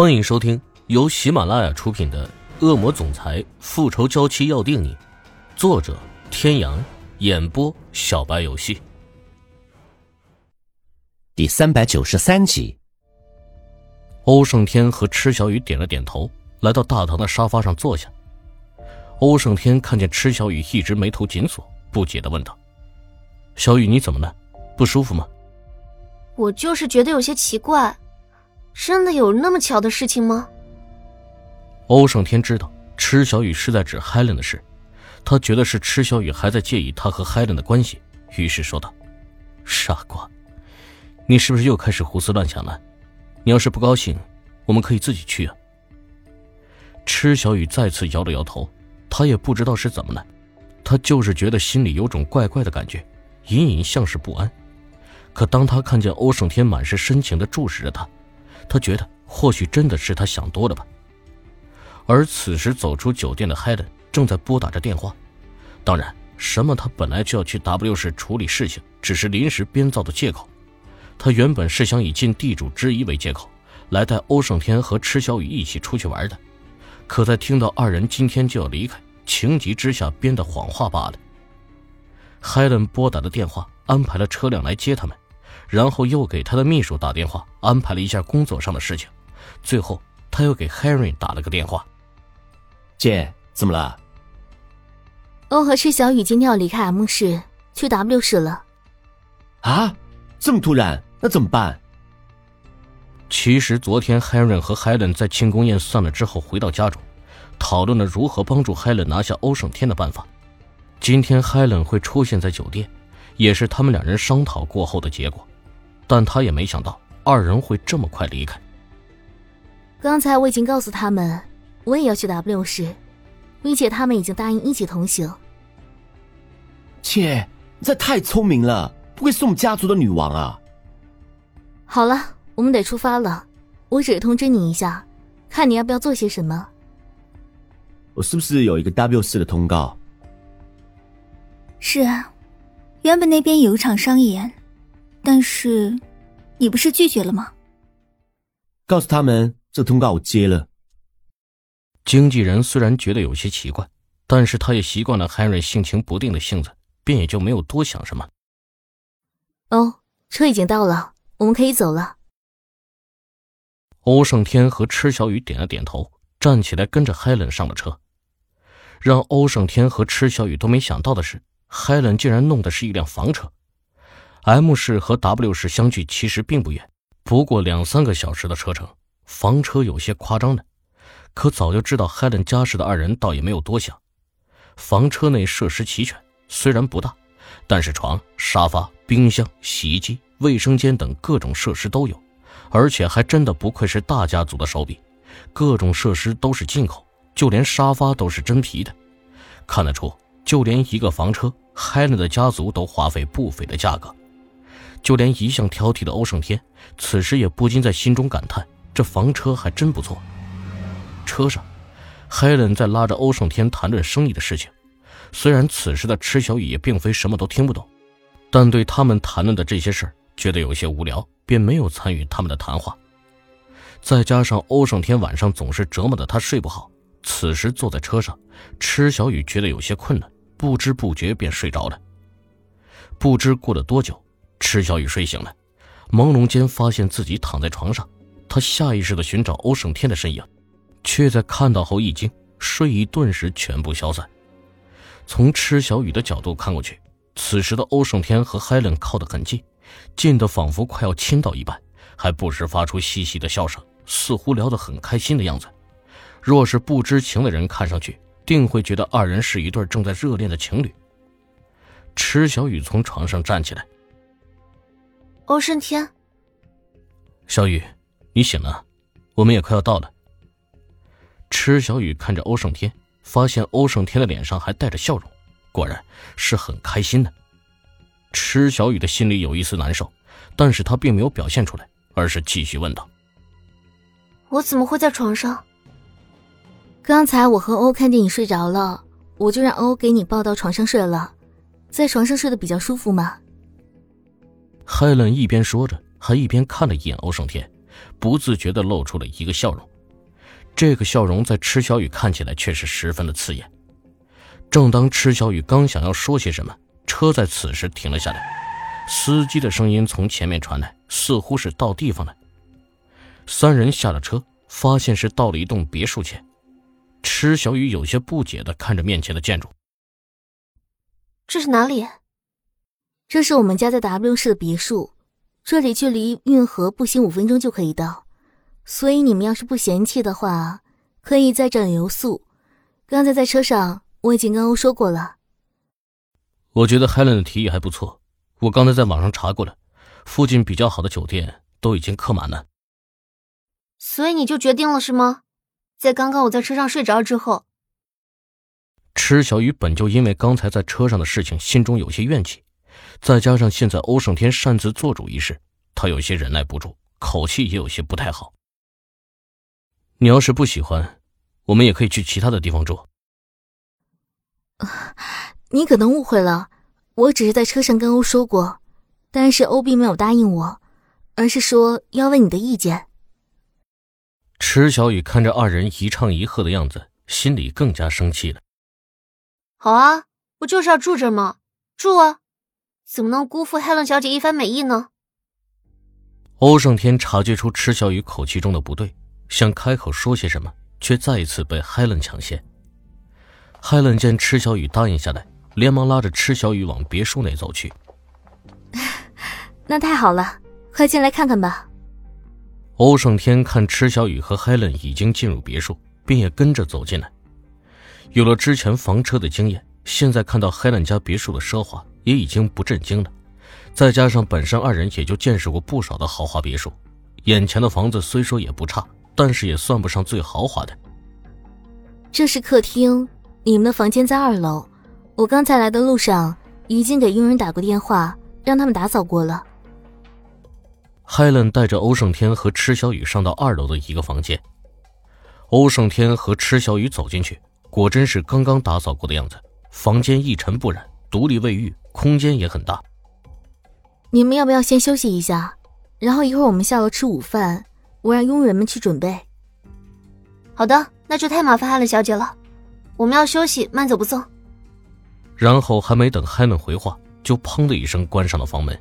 欢迎收听由喜马拉雅出品的《恶魔总裁复仇娇妻要定你》，作者：天阳，演播：小白游戏。第三百九十三集，欧胜天和池小雨点了点头，来到大堂的沙发上坐下。欧胜天看见池小雨一直眉头紧锁，不解的问道：“小雨，你怎么了？不舒服吗？”我就是觉得有些奇怪。真的有那么巧的事情吗？欧胜天知道池小雨是在指 Helen 的事，他觉得是池小雨还在介意他和 Helen 的关系，于是说道：“傻瓜，你是不是又开始胡思乱想了？你要是不高兴，我们可以自己去啊。”池小雨再次摇了摇头，他也不知道是怎么了，他就是觉得心里有种怪怪的感觉，隐隐像是不安。可当他看见欧胜天满是深情的注视着他。他觉得或许真的是他想多了吧。而此时走出酒店的 Helen 正在拨打着电话，当然，什么他本来就要去 W 市处理事情，只是临时编造的借口。他原本是想以尽地主之谊为借口，来带欧胜天和池小雨一起出去玩的，可在听到二人今天就要离开，情急之下编的谎话罢了。Helen 拨打的电话，安排了车辆来接他们。然后又给他的秘书打电话，安排了一下工作上的事情。最后，他又给 Henry 打了个电话：“姐，怎么了？”欧和池小雨今天要离开 M 市，去 W 市了。啊，这么突然，那怎么办？其实昨天 Henry 和 Helen 在庆功宴散了之后回到家中，讨论了如何帮助 Helen 拿下欧胜天的办法。今天 Helen 会出现在酒店，也是他们两人商讨过后的结果。但他也没想到二人会这么快离开。刚才我已经告诉他们，我也要去 W 市，并且他们已经答应一起同行。切，你这太聪明了，不愧是我们家族的女王啊！好了，我们得出发了，我只是通知你一下，看你要不要做些什么。我是不是有一个 W 市的通告？是啊，原本那边有一场商演。但是，你不是拒绝了吗？告诉他们，这通告我接了。经纪人虽然觉得有些奇怪，但是他也习惯了 Henry 性情不定的性子，便也就没有多想什么。哦，车已经到了，我们可以走了。欧胜天和池小雨点了点头，站起来跟着 Helen 上了车。让欧胜天和池小雨都没想到的是，Helen 竟然弄的是一辆房车。M 市和 W 市相距其实并不远，不过两三个小时的车程，房车有些夸张的。可早就知道 Helen 家世的二人倒也没有多想。房车内设施齐全，虽然不大，但是床、沙发、冰箱、洗衣机、卫生间等各种设施都有，而且还真的不愧是大家族的手笔，各种设施都是进口，就连沙发都是真皮的。看得出，就连一个房车，Helen 的家族都花费不菲的价格。就连一向挑剔的欧胜天，此时也不禁在心中感叹：这房车还真不错。车上海伦在拉着欧胜天谈论生意的事情。虽然此时的池小雨也并非什么都听不懂，但对他们谈论的这些事儿觉得有些无聊，便没有参与他们的谈话。再加上欧胜天晚上总是折磨的他睡不好，此时坐在车上，池小雨觉得有些困了，不知不觉便睡着了。不知过了多久。池小雨睡醒了，朦胧间发现自己躺在床上，他下意识地寻找欧胜天的身影，却在看到后一惊，睡意顿时全部消散。从池小雨的角度看过去，此时的欧胜天和 Helen 靠得很近，近得仿佛快要亲到一般，还不时发出嘻嘻的笑声，似乎聊得很开心的样子。若是不知情的人看上去，定会觉得二人是一对正在热恋的情侣。池小雨从床上站起来。欧胜天，小雨，你醒了，我们也快要到了。池小雨看着欧胜天，发现欧胜天的脸上还带着笑容，果然是很开心的。池小雨的心里有一丝难受，但是他并没有表现出来，而是继续问道：“我怎么会在床上？刚才我和欧看见你睡着了，我就让欧给你抱到床上睡了，在床上睡得比较舒服嘛。”海伦一边说着，还一边看了一眼欧胜天，不自觉地露出了一个笑容。这个笑容在池小雨看起来却是十分的刺眼。正当池小雨刚想要说些什么，车在此时停了下来，司机的声音从前面传来，似乎是到地方了。三人下了车，发现是到了一栋别墅前。池小雨有些不解地看着面前的建筑，这是哪里？这是我们家在 W 市的别墅，这里距离运河步行五分钟就可以到。所以你们要是不嫌弃的话，可以在这留宿。刚才在车上我已经跟欧说过了。我觉得 Helen 的提议还不错。我刚才在网上查过了，附近比较好的酒店都已经客满了。所以你就决定了是吗？在刚刚我在车上睡着之后，池小雨本就因为刚才在车上的事情心中有些怨气，再加上现在欧胜天擅自做主一事，他有些忍耐不住，口气也有些不太好。你要是不喜欢，我们也可以去其他的地方住。你可能误会了，我只是在车上跟欧说过，但是欧并没有答应我，而是说要问你的意见。池小雨看着二人一唱一和的样子，心里更加生气了。好啊，不就是要住这吗，住啊，怎么能辜负 Helen 小姐一番美意呢？欧胜天察觉出池小雨口气中的不对。想开口说些什么，却再一次被 Helen 抢先。Helen 见池小雨答应下来，连忙拉着池小雨往别墅内走去。那太好了，快进来看看吧。欧胜天看池小雨和 Helen 已经进入别墅，便也跟着走进来。有了之前房车的经验，现在看到 Helen 家别墅的奢华，也已经不震惊了。再加上本身二人也就见识过不少的豪华别墅，眼前的房子虽说也不差。但是也算不上最豪华的。这是客厅，你们的房间在二楼。我刚才来的路上已经给佣人打过电话，让他们打扫过了。Helen 带着欧胜天和池小雨上到二楼的一个房间。欧胜天和池小雨走进去，果真是刚刚打扫过的样子。房间一尘不染，独立卫浴，空间也很大。你们要不要先休息一下？然后一会儿我们下楼吃午饭。我让佣人们去准备。好的，那就太麻烦海伦小姐了，我们要休息，慢走不送。然后还没等海伦回话，就砰的一声关上了房门。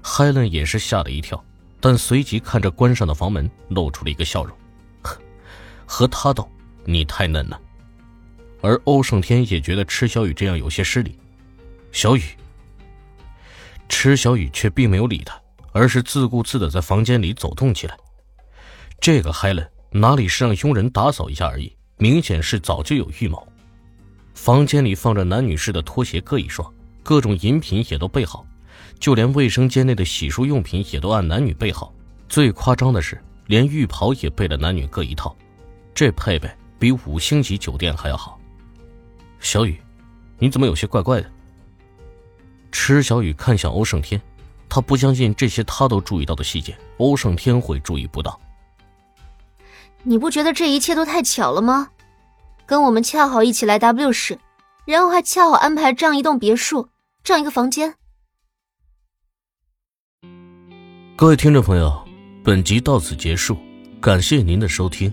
海伦也是吓了一跳，但随即看着关上的房门，露出了一个笑容。和他斗，你太嫩了。而欧胜天也觉得池小雨这样有些失礼。小雨，池小雨却并没有理他，而是自顾自的在房间里走动起来。这个 Helen 哪里是让佣人打扫一下而已，明显是早就有预谋。房间里放着男女士的拖鞋各一双，各种饮品也都备好，就连卫生间内的洗漱用品也都按男女备好。最夸张的是，连浴袍也备了男女各一套，这配备比五星级酒店还要好。小雨，你怎么有些怪怪的？池小雨看向欧胜天，他不相信这些他都注意到的细节，欧胜天会注意不到。你不觉得这一切都太巧了吗？跟我们恰好一起来 W 市，然后还恰好安排这样一栋别墅，这样一个房间。各位听众朋友，本集到此结束，感谢您的收听。